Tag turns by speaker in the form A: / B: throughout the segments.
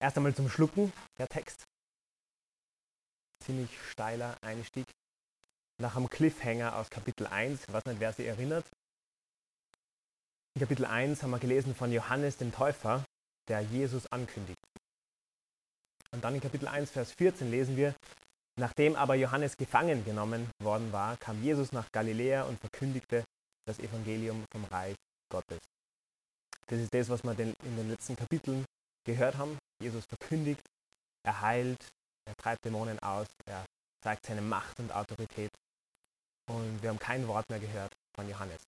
A: Erst einmal zum Schlucken, der Text. Ziemlich steiler Einstieg. Nach einem Cliffhanger aus Kapitel 1, ich weiß nicht, wer sich erinnert. In Kapitel 1 haben wir gelesen von Johannes dem Täufer, der Jesus ankündigt. Und dann in Kapitel 1, Vers 14 lesen wir, nachdem aber Johannes gefangen genommen worden war, kam Jesus nach Galiläa und verkündigte das Evangelium vom Reich Gottes. Das ist das, was wir in den letzten Kapiteln gehört haben. Jesus verkündigt, er heilt, er treibt Dämonen aus, er zeigt seine Macht und Autorität. Und wir haben kein Wort mehr gehört von Johannes.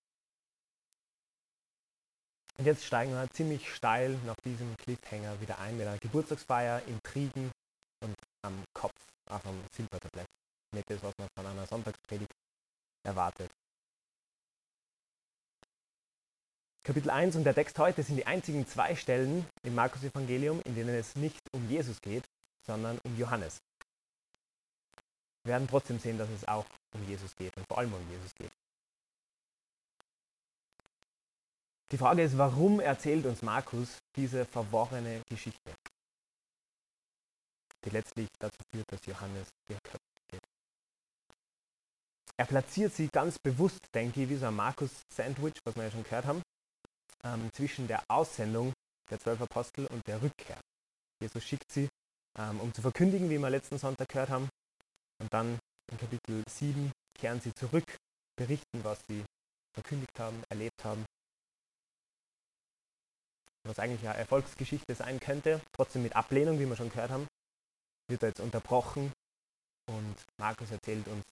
A: Und jetzt steigen wir ziemlich steil nach diesem Cliffhanger wieder ein mit einer Geburtstagsfeier, Intrigen und am Kopf auf einem Silbertablett. Nicht das, was man von einer Sonntagspredigt erwartet. Kapitel 1 und der Text heute sind die einzigen zwei Stellen im Markus Evangelium, in denen es nicht um Jesus geht, sondern um Johannes. Wir werden trotzdem sehen, dass es auch um Jesus geht und vor allem um Jesus geht. Die Frage ist, warum erzählt uns Markus diese verworrene Geschichte, die letztlich dazu führt, dass Johannes geköpft wird. Er platziert sie ganz bewusst, denke ich, wie so ein Markus-Sandwich, was wir ja schon gehört haben, ähm, zwischen der Aussendung der zwölf Apostel und der Rückkehr. Jesus schickt sie, ähm, um zu verkündigen, wie wir letzten Sonntag gehört haben. Und dann in Kapitel 7 kehren sie zurück, berichten, was sie verkündigt haben, erlebt haben. Was eigentlich eine Erfolgsgeschichte sein könnte, trotzdem mit Ablehnung, wie wir schon gehört haben, wird er jetzt unterbrochen und Markus erzählt uns,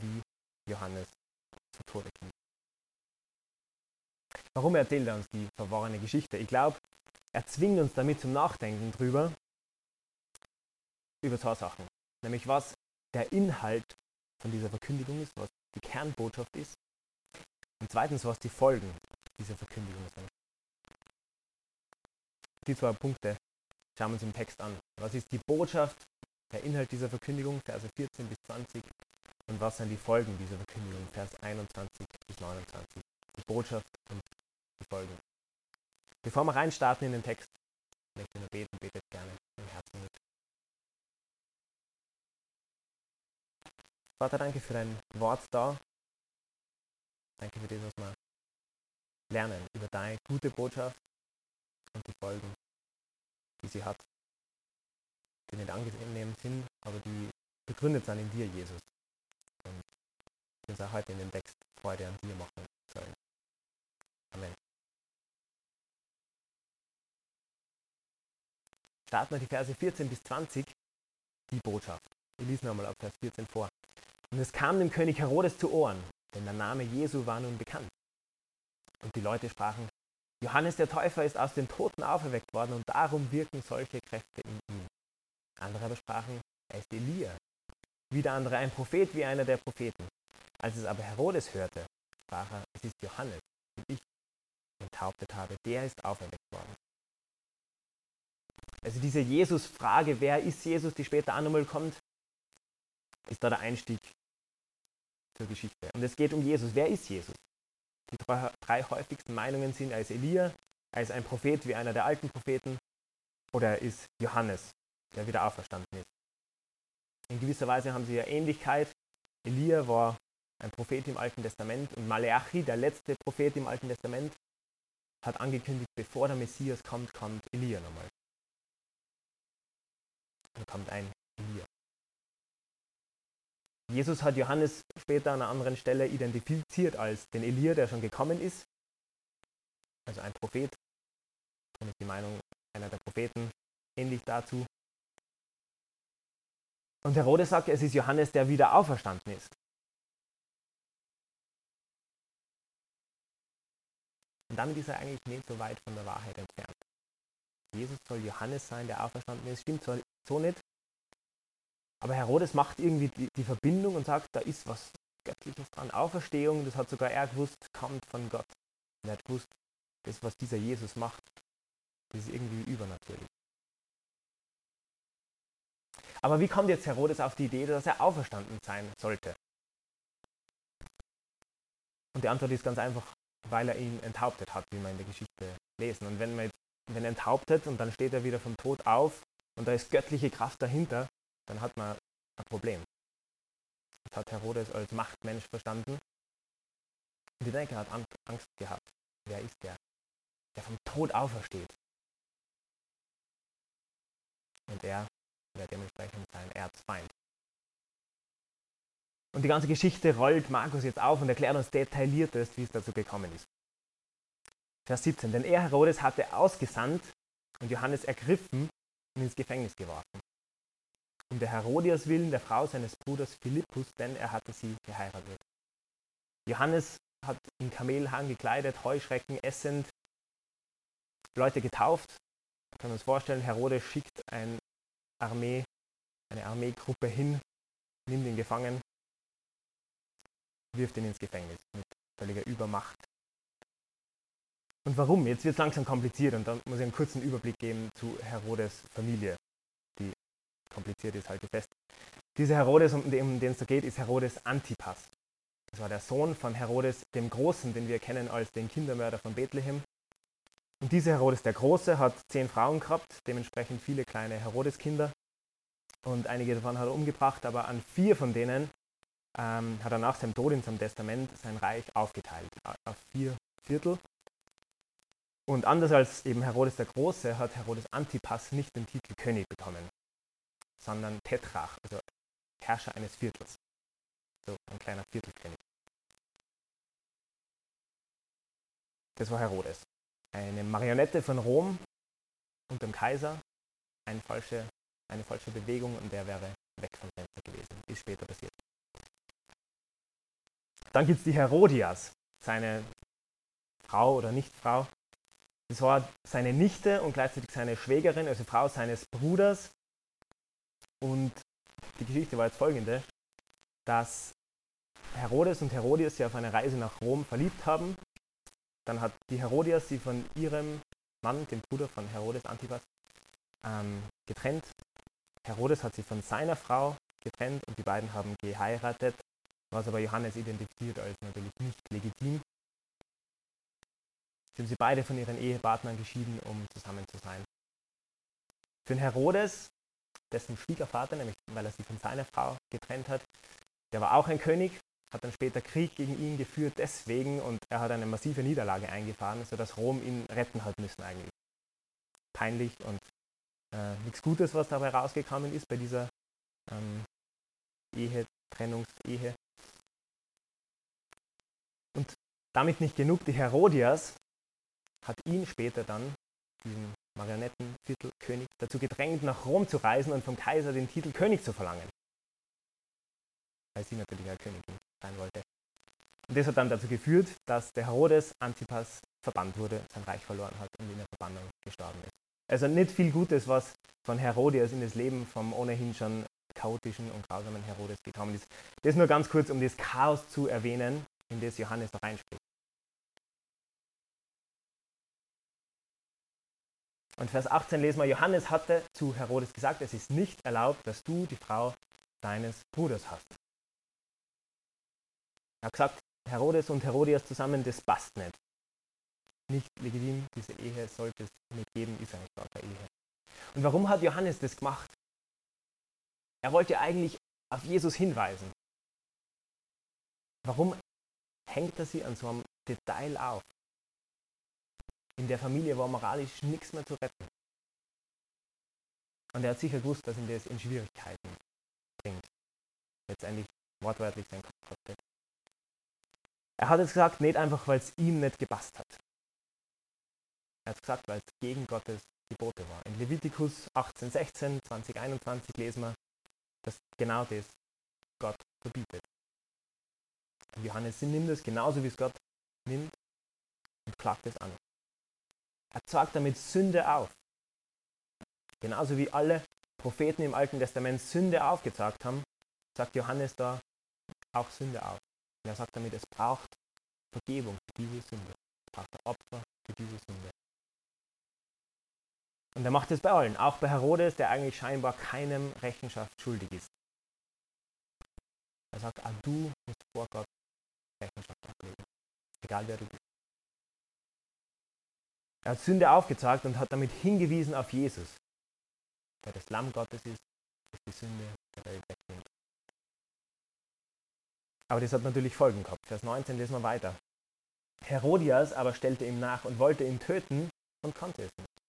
A: wie Johannes zu Tode kommt. Warum erzählt er uns die verworrene Geschichte? Ich glaube, er zwingt uns damit zum Nachdenken drüber, über zwei Sachen. Nämlich was der Inhalt von dieser Verkündigung ist, was die Kernbotschaft ist. Und zweitens, was die Folgen dieser Verkündigung sind. Die zwei Punkte schauen wir uns im Text an. Was ist die Botschaft, der Inhalt dieser Verkündigung, Verse 14 bis 20? Und was sind die Folgen dieser Verkündigung, Vers 21 bis 29? Die Botschaft und Folgen. Bevor wir reinstarten in den Text, möchte ich nur beten, betet gerne im Herzen mit. Vater, danke für dein Wort da. Danke für das, was wir lernen über deine gute Botschaft und die Folgen, die sie hat, die nicht angenehm sind, aber die begründet sind in dir, Jesus. Und die uns auch heute in dem Text Freude an dir machen sollen. Amen. Starten wir die Verse 14 bis 20, die Botschaft. Wir lesen nochmal ab Vers 14 vor. Und es kam dem König Herodes zu Ohren, denn der Name Jesu war nun bekannt. Und die Leute sprachen, Johannes der Täufer ist aus den Toten auferweckt worden und darum wirken solche Kräfte in ihm. Andere aber sprachen, er ist Elia. Wieder andere ein Prophet wie einer der Propheten. Als es aber Herodes hörte, sprach er, es ist Johannes, den ich enthauptet habe, der ist auferweckt worden. Also diese Jesus-Frage, wer ist Jesus, die später auch nochmal kommt, ist da der Einstieg zur Geschichte. Und es geht um Jesus. Wer ist Jesus? Die drei, häufigsten Meinungen sind, er ist Elia, er ist ein Prophet wie einer der alten Propheten oder er ist Johannes, der wieder auferstanden ist. In gewisser Weise haben sie ja Ähnlichkeit. Elia war ein Prophet im Alten Testament und Maleachi, der letzte Prophet im Alten Testament, hat angekündigt, bevor der Messias kommt, kommt Elia nochmal. Dann kommt ein Elia. Jesus hat Johannes später an einer anderen Stelle identifiziert als den Elia, der schon gekommen ist, also ein Prophet. Ist die Meinung einer der Propheten ähnlich dazu. Und Herodes sagt, es ist Johannes, der wieder auferstanden ist. Und damit ist er eigentlich nicht so weit von der Wahrheit entfernt. Jesus soll Johannes sein, der auferstanden ist. Stimmt so nicht. Aber Herodes macht irgendwie die, die Verbindung und sagt, da ist was Göttliches dran. Auferstehung, das hat sogar er gewusst, kommt von Gott. Er hat gewusst, das, was dieser Jesus macht, das ist irgendwie übernatürlich. Aber wie kommt jetzt Herodes auf die Idee, dass er auferstanden sein sollte? Und die Antwort ist ganz einfach, weil er ihn enthauptet hat, wie wir in der Geschichte lesen. Und wenn man jetzt, wenn er enthauptet und dann steht er wieder vom Tod auf, und da ist göttliche Kraft dahinter, dann hat man ein Problem. Das hat Herodes als Machtmensch verstanden. Und ich denke, er hat Angst gehabt. Wer ist der? Der vom Tod aufersteht. Und er wird dementsprechend sein Erzfeind. Und die ganze Geschichte rollt Markus jetzt auf und erklärt uns detailliertest, wie es dazu gekommen ist. Vers 17. Denn er, Herodes, hatte ausgesandt und Johannes ergriffen und ins Gefängnis geworfen. Um der Herodias willen, der Frau seines Bruders Philippus, denn er hatte sie geheiratet. Johannes hat in Kamelhahn gekleidet, Heuschrecken essend, Leute getauft. Man kann uns vorstellen, Herodes schickt eine Armee, eine Armeegruppe hin, nimmt ihn gefangen, wirft ihn ins Gefängnis mit völliger Übermacht. Und warum? Jetzt wird es langsam kompliziert und dann muss ich einen kurzen Überblick geben zu Herodes Familie, die kompliziert ist, halte fest. Dieser Herodes, um den es da geht, ist Herodes Antipas. Das war der Sohn von Herodes dem Großen, den wir kennen als den Kindermörder von Bethlehem. Und dieser Herodes der Große hat zehn Frauen gehabt, dementsprechend viele kleine Herodeskinder. Und einige davon hat er umgebracht, aber an vier von denen ähm, hat er nach seinem Tod in seinem Testament sein Reich aufgeteilt auf vier Viertel. Und anders als eben Herodes der Große hat Herodes Antipas nicht den Titel König bekommen, sondern Tetrach, also Herrscher eines Viertels. So ein kleiner Viertelkönig. Das war Herodes. Eine Marionette von Rom und dem Kaiser, eine falsche, eine falsche Bewegung und der wäre weg vom Fenster gewesen. Ist später passiert. Dann gibt es die Herodias, seine Frau oder Nichtfrau. Das war seine Nichte und gleichzeitig seine Schwägerin, also Frau seines Bruders. Und die Geschichte war jetzt folgende, dass Herodes und Herodias sich auf eine Reise nach Rom verliebt haben. Dann hat die Herodias sie von ihrem Mann, dem Bruder von Herodes Antipas, ähm, getrennt. Herodes hat sie von seiner Frau getrennt und die beiden haben geheiratet was aber Johannes identifiziert als natürlich nicht legitim. Haben sie beide von ihren Ehepartnern geschieden, um zusammen zu sein. Für den Herodes, dessen Schwiegervater, nämlich weil er sie von seiner Frau getrennt hat, der war auch ein König, hat dann später Krieg gegen ihn geführt, deswegen, und er hat eine massive Niederlage eingefahren, sodass Rom ihn retten hat müssen eigentlich. Peinlich und äh, nichts Gutes, was dabei rausgekommen ist bei dieser ähm, Ehe, Trennungsehe. Und damit nicht genug, die Herodias hat ihn später dann, diesen Marionettenviertelkönig, dazu gedrängt, nach Rom zu reisen und vom Kaiser den Titel König zu verlangen. Weil sie natürlich eine Königin sein wollte. Und das hat dann dazu geführt, dass der Herodes Antipas verbannt wurde, sein Reich verloren hat und in der Verbannung gestorben ist. Also nicht viel Gutes, was von Herodias in das Leben vom ohnehin schon chaotischen und grausamen Herodes gekommen ist. Das nur ganz kurz, um das Chaos zu erwähnen, in das Johannes da reinspricht. Und Vers 18 lesen wir, Johannes hatte zu Herodes gesagt, es ist nicht erlaubt, dass du die Frau deines Bruders hast. Er hat gesagt, Herodes und Herodias zusammen, das passt nicht. Nicht legitim, diese Ehe sollte es nicht geben, ist eine starke Ehe. Und warum hat Johannes das gemacht? Er wollte eigentlich auf Jesus hinweisen. Warum hängt er sie an so einem Detail auf. In der Familie war moralisch nichts mehr zu retten. Und er hat sicher gewusst, dass ihn das in Schwierigkeiten bringt. Letztendlich wortwörtlich sein Kopf hatte. Er hat es gesagt, nicht einfach, weil es ihm nicht gepasst hat. Er hat es gesagt, weil es gegen Gottes Gebote war. In Levitikus 18, 16, 20, 21 lesen wir, dass genau das Gott verbietet. Johannes nimmt es genauso wie es Gott nimmt und klagt es an. Er zeigt damit Sünde auf. Genauso wie alle Propheten im Alten Testament Sünde aufgezeigt haben, sagt Johannes da auch Sünde auf. Und er sagt damit, es braucht Vergebung für diese Sünde. Es braucht ein Opfer für diese Sünde. Und er macht es bei allen, auch bei Herodes, der eigentlich scheinbar keinem Rechenschaft schuldig ist. Er sagt, ah, du musst vor Gott Rechenschaft ablegen. Egal wer du bist. Er hat Sünde aufgezeigt und hat damit hingewiesen auf Jesus. der das Lamm Gottes ist, das die Sünde der Welt wegnimmt. Aber das hat natürlich Folgen gehabt. Vers 19 lesen wir weiter. Herodias aber stellte ihm nach und wollte ihn töten und konnte es nicht.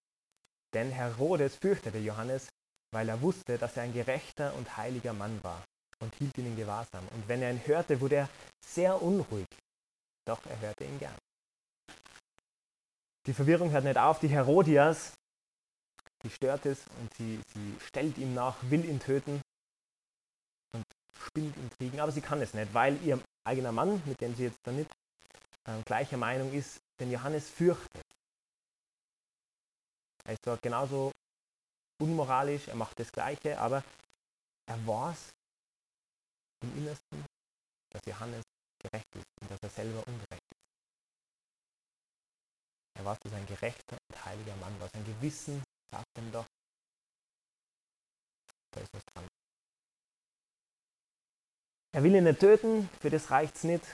A: Denn Herodes fürchtete Johannes, weil er wusste, dass er ein gerechter und heiliger Mann war und hielt ihn in Gewahrsam. Und wenn er ihn hörte, wurde er sehr unruhig. Doch er hörte ihn gern. Die Verwirrung hört nicht auf. Die Herodias, die stört es und sie, sie stellt ihm nach, will ihn töten und spinnt Intrigen. Aber sie kann es nicht, weil ihr eigener Mann, mit dem sie jetzt da nicht äh, gleicher Meinung ist, den Johannes fürchtet. Er ist dort genauso unmoralisch, er macht das Gleiche, aber er weiß im Innersten, dass Johannes gerecht ist und dass er selber ungerecht ist. Er dass er ein gerechter und heiliger Mann war. Sein Gewissen sagt ihm doch, da ist was dran. Er will ihn nicht töten, für das reicht es nicht.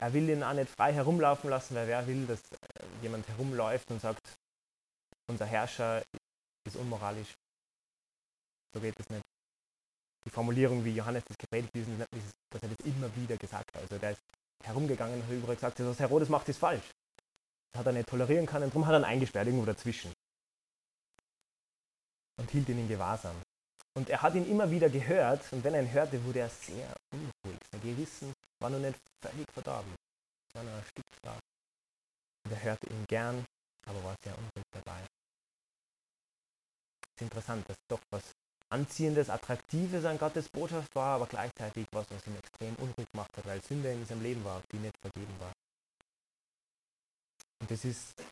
A: Er will ihn auch nicht frei herumlaufen lassen, weil wer will, dass äh, jemand herumläuft und sagt, unser Herrscher ist unmoralisch. So geht es nicht. Die Formulierung, wie Johannes das gepredigt ist, dass er das immer wieder gesagt hat. Also der ist herumgegangen und hat überall gesagt, was Herodes macht, ist falsch. Hat er nicht tolerieren können, darum hat er ihn eingesperrt, irgendwo dazwischen. Und hielt ihn in Gewahrsam. Und er hat ihn immer wieder gehört und wenn er ihn hörte, wurde er sehr unruhig. Sein Gewissen war noch nicht völlig verdorben. Noch ein Stück da. Und er hörte ihn gern, aber war sehr unruhig dabei. Es ist interessant, dass doch was Anziehendes, Attraktives an Gottes Botschaft war, aber gleichzeitig was, was ihn extrem unruhig gemacht hat, weil Sünde in seinem Leben war, die nicht vergeben war. Und das ist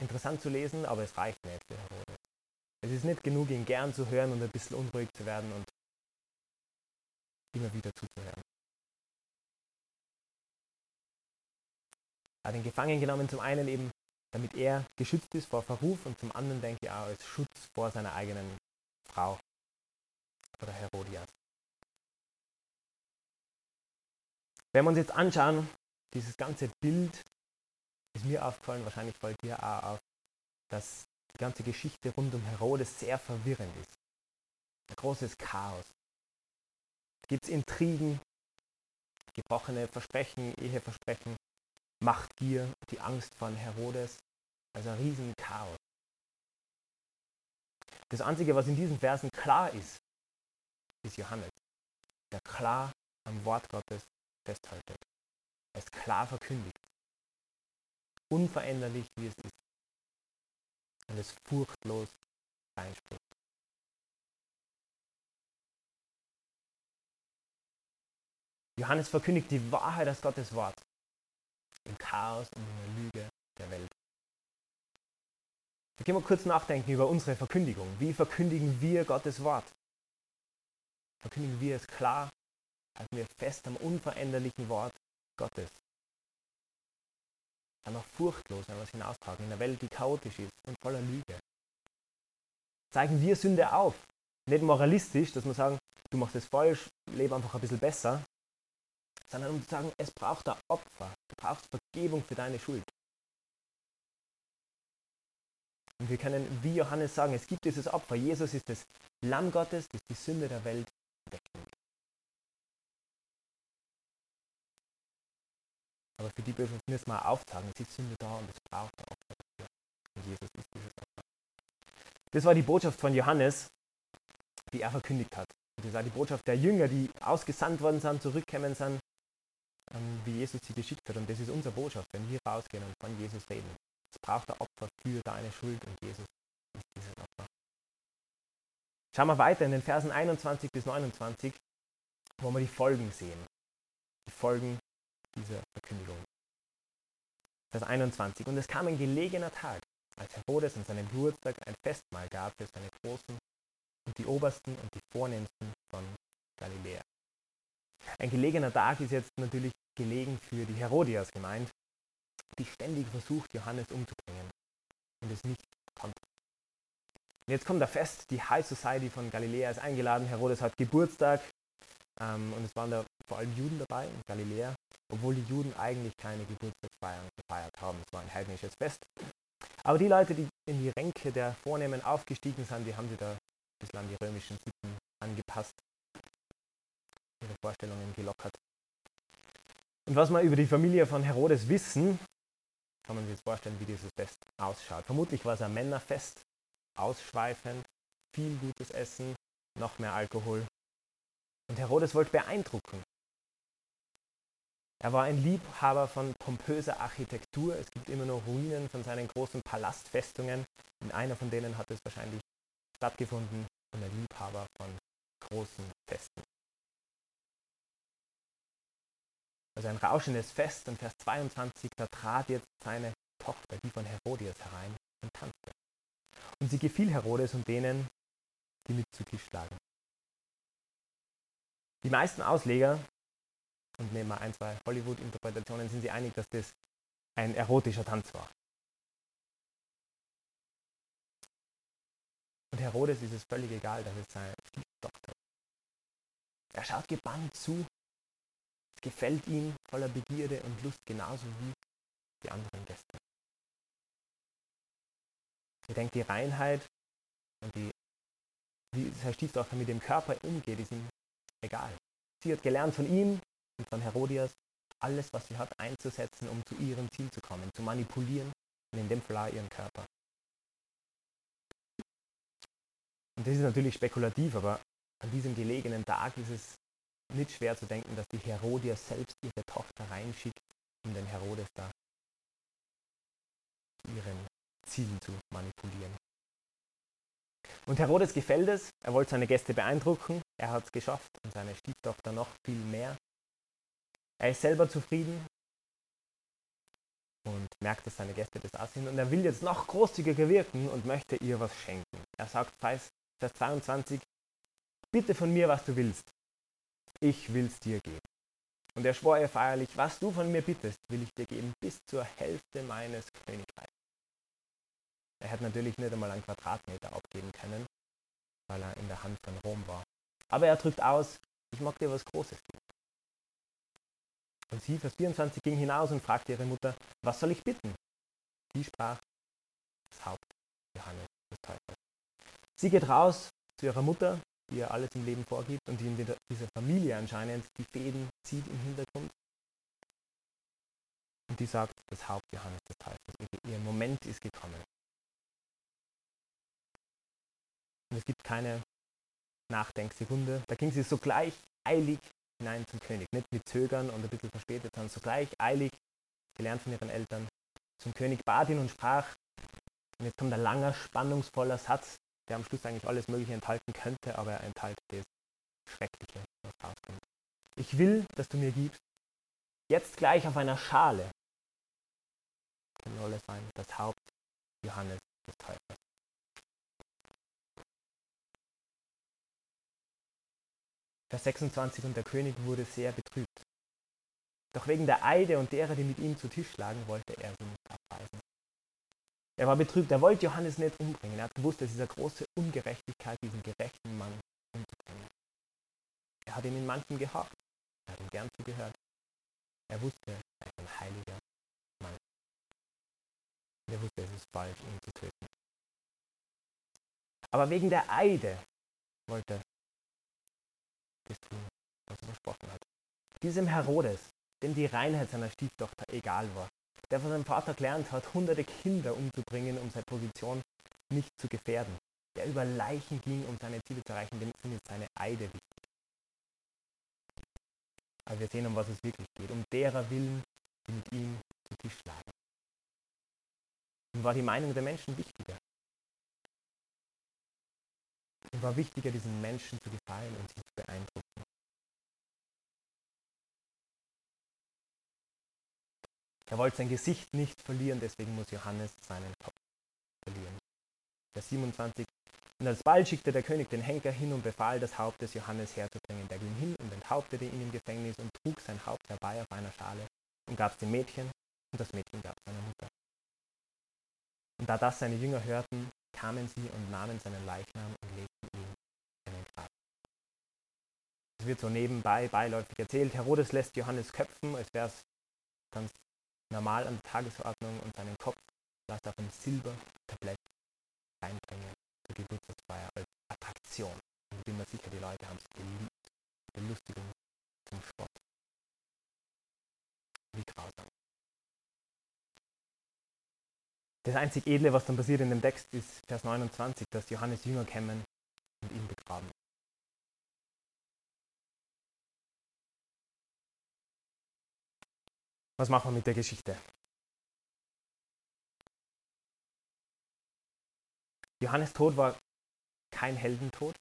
A: interessant zu lesen, aber es reicht nicht für Herodes. Es ist nicht genug, ihn gern zu hören und ein bisschen unruhig zu werden und immer wieder zuzuhören. Er hat ihn gefangen genommen, zum einen eben, damit er geschützt ist vor Verruf und zum anderen, denke ich, auch als Schutz vor seiner eigenen Frau oder Herodias. Wenn wir uns jetzt anschauen, dieses ganze Bild ist mir aufgefallen, wahrscheinlich fällt dir auch auf, dass die ganze Geschichte rund um Herodes sehr verwirrend ist. Ein großes Chaos. Gibt es Intrigen, gebrochene Versprechen, Eheversprechen, Machtgier, die Angst von Herodes. Also ein riesen Chaos. Das Einzige, was in diesen Versen klar ist, ist Johannes, der klar am Wort Gottes festhaltet. Ist klar verkündigt. Unveränderlich, wie es ist. Und es furchtlos einspricht. Johannes verkündigt die Wahrheit aus Gottes Wort im Chaos und in der Lüge der Welt. Da können wir kurz nachdenken über unsere Verkündigung. Wie verkündigen wir Gottes Wort? Verkündigen wir es klar, halten wir fest am unveränderlichen Wort Gottes. Wir furchtlos, wir es hinaustragen in einer Welt, die chaotisch ist und voller Lüge. Zeigen wir Sünde auf. Nicht moralistisch, dass wir sagen, du machst es falsch, lebe einfach ein bisschen besser, sondern um zu sagen, es braucht ein Opfer. Du brauchst Vergebung für deine Schuld. Und wir können wie Johannes sagen, es gibt dieses Opfer. Jesus ist das Lamm Gottes, das die Sünde der Welt wegnimmt. Aber für die müssen wir aufzeigen, es ist Sünde da und es braucht ein Opfer dafür. Und Jesus ist dieses Opfer. Das war die Botschaft von Johannes, die er verkündigt hat. Und das war die Botschaft der Jünger, die ausgesandt worden sind, zurückgekommen sind ähm, wie Jesus sie geschickt hat. Und das ist unsere Botschaft, wenn wir rausgehen und von Jesus reden. Es braucht ein Opfer für deine Schuld und Jesus ist dieses Opfer. Schauen wir weiter in den Versen 21 bis 29, wo wir die Folgen sehen. Die Folgen dieser Verkündigung. Vers 21. Und es kam ein gelegener Tag, als Herodes an seinem Geburtstag ein Festmahl gab für seine Großen und die Obersten und die Vornehmsten von Galiläa. Ein gelegener Tag ist jetzt natürlich gelegen für die Herodias gemeint, die ständig versucht, Johannes umzubringen und es nicht konnte. Und jetzt kommt der Fest, die High Society von Galiläa ist eingeladen, Herodes hat Geburtstag ähm, und es waren da vor allem Juden dabei in Galiläa, obwohl die Juden eigentlich keine Geburtstagsfeiern gefeiert haben. Es war ein heidnisches Fest. Aber die Leute, die in die Ränke der Vornehmen aufgestiegen sind, die haben sie da bisschen an die römischen Sitten angepasst, ihre Vorstellungen gelockert. Und was wir über die Familie von Herodes wissen, kann man sich jetzt vorstellen, wie dieses Fest ausschaut. Vermutlich war es ein Männerfest, ausschweifend, viel gutes Essen, noch mehr Alkohol. Und Herodes wollte beeindrucken. Er war ein Liebhaber von pompöser Architektur. Es gibt immer noch Ruinen von seinen großen Palastfestungen. In einer von denen hat es wahrscheinlich stattgefunden und ein Liebhaber von großen Festen. Also ein rauschendes Fest und Vers 22, da trat jetzt seine Tochter, die von Herodias, herein und tanzte. Und sie gefiel Herodes und denen, die mit zu Tisch lagen. Die meisten Ausleger, und nehmen wir ein, zwei Hollywood-Interpretationen, sind sie einig, dass das ein erotischer Tanz war. Und Herodes ist es völlig egal, dass es seine Stieftochter ist. Er schaut gebannt zu. Es gefällt ihm voller Begierde und Lust genauso wie die anderen Gäste. Er denkt, die Reinheit und die, wie seine Stieftochter mit dem Körper umgeht, ist ihm egal. Sie hat gelernt von ihm und von Herodias, alles, was sie hat, einzusetzen, um zu ihrem Ziel zu kommen, zu manipulieren und in dem Fall ihren Körper. Und das ist natürlich spekulativ, aber an diesem gelegenen Tag ist es nicht schwer zu denken, dass die Herodias selbst ihre Tochter reinschickt, um den Herodes da ihren Zielen zu manipulieren. Und Herodes gefällt es, er wollte seine Gäste beeindrucken, er hat es geschafft und seine Stieftochter noch viel mehr. Er ist selber zufrieden und merkt, dass seine Gäste das sind und er will jetzt noch großzügiger wirken und möchte ihr was schenken. Er sagt, Vers 22, bitte von mir, was du willst. Ich will es dir geben. Und er schwor ihr feierlich, was du von mir bittest, will ich dir geben, bis zur Hälfte meines Königreichs. Er hätte natürlich nicht einmal einen Quadratmeter abgeben können, weil er in der Hand von Rom war. Aber er drückt aus, ich mag dir was Großes geben. Und sie, Vers 24, ging hinaus und fragte ihre Mutter, was soll ich bitten? Sie sprach, das Haupt Johannes des Täufers. Sie geht raus zu ihrer Mutter, die ihr alles im Leben vorgibt und die in dieser Familie anscheinend die Fäden zieht im Hintergrund. Und die sagt, das Haupt Johannes des Täufers. Ihr Moment ist gekommen. Und es gibt keine Nachdenksekunde. Da ging sie sogleich eilig hinein zum König. Nicht mit Zögern und ein bisschen verspätet, sondern sogleich eilig, gelernt von ihren Eltern, zum König bat ihn und sprach, und jetzt kommt ein langer, spannungsvoller Satz, der am Schluss eigentlich alles Mögliche enthalten könnte, aber er enthält das Schreckliche, was rauskommt. Ich will, dass du mir gibst, jetzt gleich auf einer Schale, kann Rolle sein, das Haupt Johannes des Täufers. Vers 26 und der König wurde sehr betrübt. Doch wegen der Eide und derer, die mit ihm zu Tisch lagen, wollte er sie nicht abweisen. Er war betrübt, er wollte Johannes nicht umbringen. Er hat gewusst, ist eine große Ungerechtigkeit, diesen gerechten Mann umzubringen. Er hat ihm in manchem gehorcht, er hat ihm gern zugehört. Er wusste, er ist ein heiliger Mann. Er wusste, es ist falsch, ihn zu töten. Aber wegen der Eide wollte das tun, was er versprochen hat. Diesem Herodes, dem die Reinheit seiner Stieftochter egal war, der von seinem Vater gelernt hat, hunderte Kinder umzubringen, um seine Position nicht zu gefährden, der über Leichen ging, um seine Ziele zu erreichen, dem sind jetzt seine Eide wichtig. Aber wir sehen, um was es wirklich geht, um derer Willen, die mit ihm zu Tisch lagen. Und war die Meinung der Menschen wichtiger? Und war wichtiger, diesen Menschen zu gefallen und sie zu beeindrucken. Er wollte sein Gesicht nicht verlieren, deswegen muss Johannes seinen Kopf verlieren. Vers 27. Und alsbald schickte der König den Henker hin und befahl, das Haupt des Johannes herzubringen. Der ging hin und enthauptete ihn im Gefängnis und trug sein Haupt herbei auf einer Schale und gab es dem Mädchen und das Mädchen gab es seiner Mutter. Und da das seine Jünger hörten, kamen sie und nahmen seinen Leichnam und legten ihn in den Grab. Es wird so nebenbei beiläufig erzählt, Herodes lässt Johannes köpfen, als wäre es ganz normal an der Tagesordnung und seinen Kopf lässt auf ein Silbertablett reinbringen zur Geburtstagsfeier als Attraktion Attraktion. Und ich bin mir sicher, die Leute haben es geliebt. Belustigung Das einzig Edle, was dann passiert in dem Text, ist Vers 29, dass Johannes Jünger kämen und ihn begraben. Was machen wir mit der Geschichte? Johannes Tod war kein Heldentod,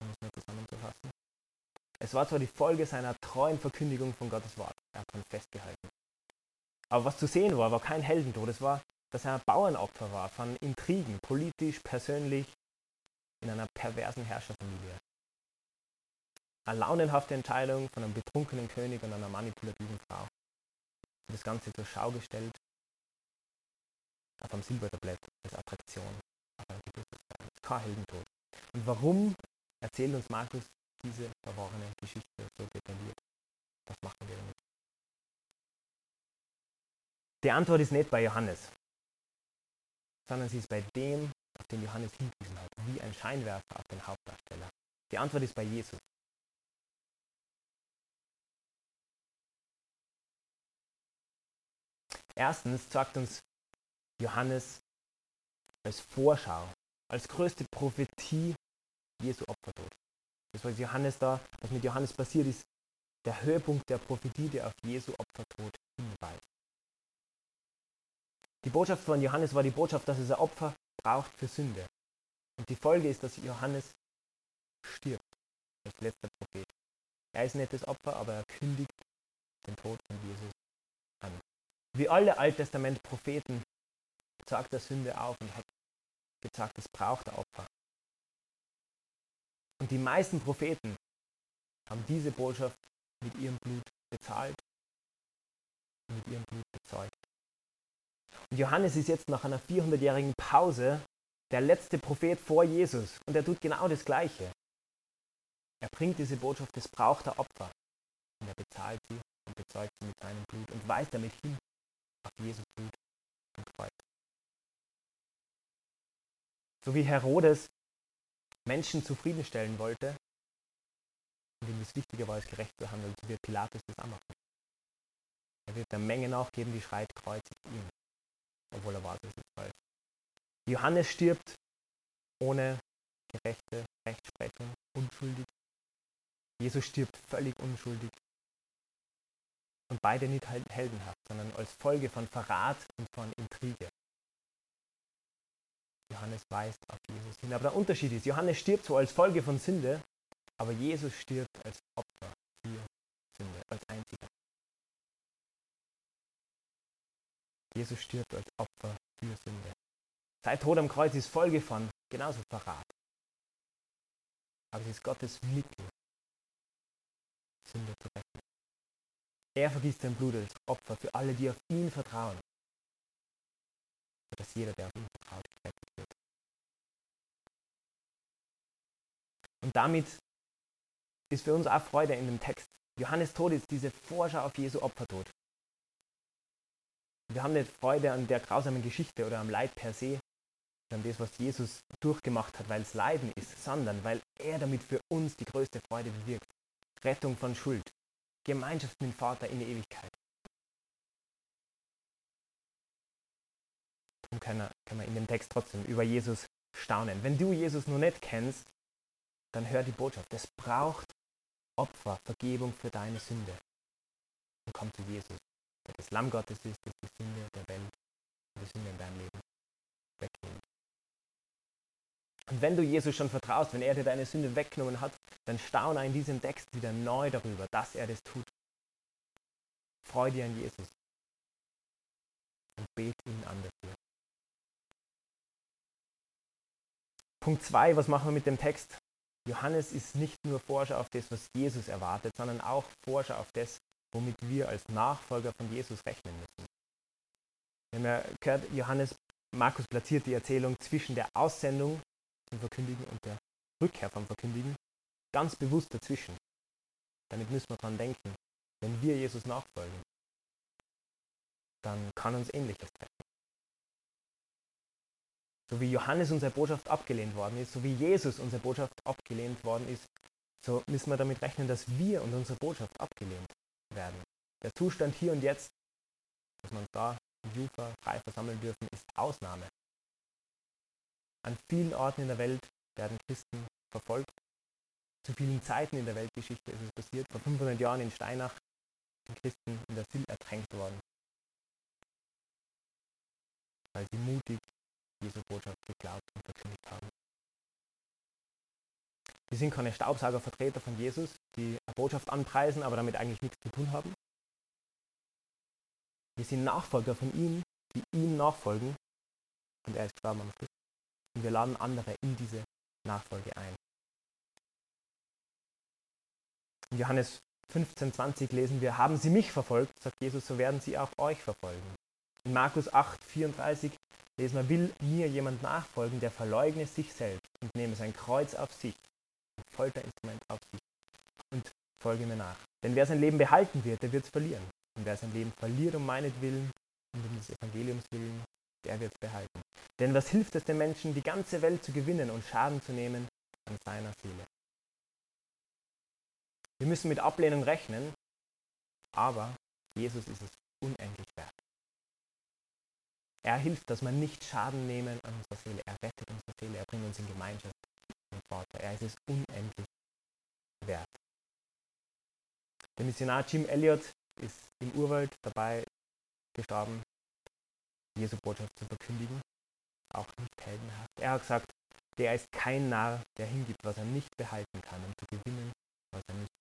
A: um es mal zusammenzufassen. Es war zwar die Folge seiner treuen Verkündigung von Gottes Wort, er hat daran festgehalten. Aber was zu sehen war, war kein Heldentod, es war, dass er ein Bauernopfer war von Intrigen, politisch, persönlich, in einer perversen Herrscherfamilie. Eine launenhafte Entscheidung von einem betrunkenen König und einer manipulativen Frau das Ganze zur Schau gestellt auf einem Silbertablett als Attraktion auf einem Geburtstag. Kein Heldentod. Und warum erzählt uns Markus diese verworrene Geschichte so detailliert? Was machen wir damit? Die Antwort ist nicht bei Johannes, sondern sie ist bei dem, auf den Johannes hingewiesen hat, wie ein Scheinwerfer auf den Hauptdarsteller. Die Antwort ist bei Jesus. Erstens sagt uns Johannes als Vorschau, als größte Prophetie Jesu Opfertod. Das, was Johannes da, was mit Johannes passiert ist, der Höhepunkt der Prophetie, der auf Jesu Opfertod hinweist. Die Botschaft von Johannes war die Botschaft, dass es ein Opfer braucht für Sünde. Und die Folge ist, dass Johannes stirbt als letzter Prophet. Er ist nicht das Opfer, aber er kündigt den Tod von Jesus an. Wie alle Alttestament-Propheten zeigt der Sünde auf und hat gesagt, es braucht ein Opfer. Und die meisten Propheten haben diese Botschaft mit ihrem Blut bezahlt und mit ihrem Blut bezeugt. Und Johannes ist jetzt nach einer 400-jährigen Pause der letzte Prophet vor Jesus und er tut genau das Gleiche. Er bringt diese Botschaft, es braucht ein Opfer. Und er bezahlt sie und bezeugt sie mit seinem Blut und weist damit hin auf Jesu Blut am Kreuz. So wie Herodes Menschen zufriedenstellen wollte und ihm das Wichtige war, als gerecht zu handeln, so wird Pilatus das auch machen. Er wird der Menge nachgeben, die schreit, kreuzigt ihn, obwohl er weiß, es ist falsch. Johannes stirbt ohne gerechte Rechtsprechung, unschuldig. Jesus stirbt völlig unschuldig und beide nicht heldenhaft, sondern als Folge von Verrat und von Intrige. Johannes weist auf Jesus hin. Aber der Unterschied ist, Johannes stirbt so als Folge von Sünde, aber Jesus stirbt als Opfer für Sünde, als einziger. Jesus stirbt als Opfer für Sünde. Sein Tod am Kreuz ist Folge von genauso Verrat. Aber es ist Gottes Mittel, Sünde zu rächen. Er vergießt sein Blut als Opfer für alle, die auf ihn vertrauen. Dass jeder, der auf ihn vertraut, gerettet wird. Und damit ist für uns auch Freude in dem Text. Johannes Tod ist diese Vorschau auf Jesu Opfertod. Wir haben nicht Freude an der grausamen Geschichte oder am Leid per se, an das, was Jesus durchgemacht hat, weil es Leiden ist, sondern weil er damit für uns die größte Freude bewirkt. Rettung von Schuld, Gemeinschaft mit dem Vater in der Ewigkeit. Darum können wir, können wir in dem Text trotzdem über Jesus staunen. Wenn du Jesus noch nicht kennst, dann hör die Botschaft. Es braucht Opfer, Vergebung für deine Sünde. Und komm zu Jesus, das Lamm Gottes ist, das die Sünde der Welt die Sünde in deinem Leben wegnimmt. Und wenn du Jesus schon vertraust, wenn er dir deine Sünde weggenommen hat, dann staune in diesem Text wieder neu darüber, dass er das tut. Freu dir an Jesus und bet ihn an dafür. Punkt 2, was machen wir mit dem Text? Johannes ist nicht nur Forscher auf das, was Jesus erwartet, sondern auch Forscher auf das, womit wir als Nachfolger von Jesus rechnen müssen. Wir haben ja gehört, Johannes, Markus platziert die Erzählung zwischen der Aussendung zum Verkündigen und der Rückkehr vom Verkündigen ganz bewusst dazwischen. Damit müssen wir dran denken, wenn wir Jesus nachfolgen, dann kann uns Ähnliches treffen. So wie Johannes unsere Botschaft abgelehnt worden ist, so wie Jesus unsere Botschaft abgelehnt worden ist, so müssen wir damit rechnen, dass wir und unsere Botschaft abgelehnt werden. Der Zustand hier und jetzt, dass man da Jufa frei versammeln dürfen, ist Ausnahme. An vielen Orten in der Welt werden Christen verfolgt. Zu vielen Zeiten in der Weltgeschichte ist es passiert. Vor 500 Jahren in Steinach sind Christen in der Sill ertränkt worden, weil sie mutig Jesu Botschaft geglaubt und verkündigt haben. Wir sind keine Staubsaugervertreter von Jesus, die eine Botschaft anpreisen, aber damit eigentlich nichts zu tun haben. Wir sind Nachfolger von ihm, die ihm nachfolgen. Und er ist gestorben am Schluss. Und wir laden andere in diese Nachfolge ein. In Johannes 15, 20 lesen wir, haben sie mich verfolgt, sagt Jesus, so werden sie auch euch verfolgen. In Markus 8, 34 lesen wir, will mir jemand nachfolgen, der verleugne sich selbst und nehme sein Kreuz auf sich, Folterinstrument auf sich und folge mir nach. Denn wer sein Leben behalten wird, der wird es verlieren. Und wer sein Leben verliert um meinetwillen und um des Evangeliums willen, der wird es behalten. Denn was hilft es den Menschen, die ganze Welt zu gewinnen und Schaden zu nehmen an seiner Seele? Wir müssen mit Ablehnung rechnen, aber Jesus ist es unendlich wert. Er hilft, dass wir nicht Schaden nehmen an unserer Seele. Er rettet unsere Seele, er bringt uns in Gemeinschaft dem Vater. Er ist es unendlich wert. Der Missionar Jim Elliot ist im Urwald dabei gestorben, Jesu Botschaft zu verkündigen, auch nicht heldenhaft. Er hat gesagt, der ist kein Narr, der hingibt, was er nicht behalten kann, um zu gewinnen, was er nicht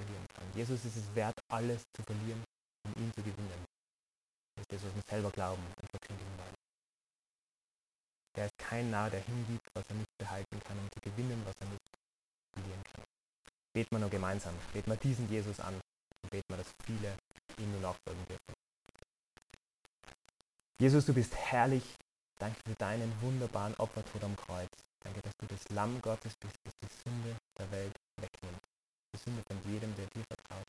A: verlieren kann. Jesus ist es wert, alles zu verlieren, um ihn zu gewinnen. Das ist das, was wir selber glauben und verkündigen wollen. Der ist kein Narr, der hingibt, was er nicht behalten kann, um zu gewinnen, was er nicht verlieren kann. Beten wir nur gemeinsam. Beten wir diesen Jesus an und beten wir, dass viele ihm nur nachfolgen dürfen. Jesus, du bist herrlich. Danke für deinen wunderbaren Opfertod am Kreuz. Danke, dass du das Lamm Gottes bist, das die Sünde der Welt wegnimmt. Die Sünde von jedem, der dir vertraut.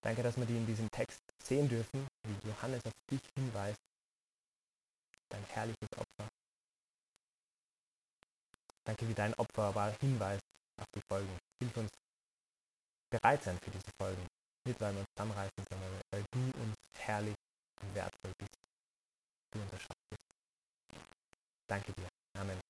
A: Danke, dass wir die in diesem Text sehen dürfen, wie Johannes auf dich hinweist. Dein herrliches Opfer. Danke, wie dein Opfer aber hinweist auf die Folgen. Hilf uns bereit sein für diese Folgen. Nicht, weil wir uns zusammenreißen, sondern weil du uns herrlich und wertvoll bist. Du unser Schatz bist. Danke dir. Amen.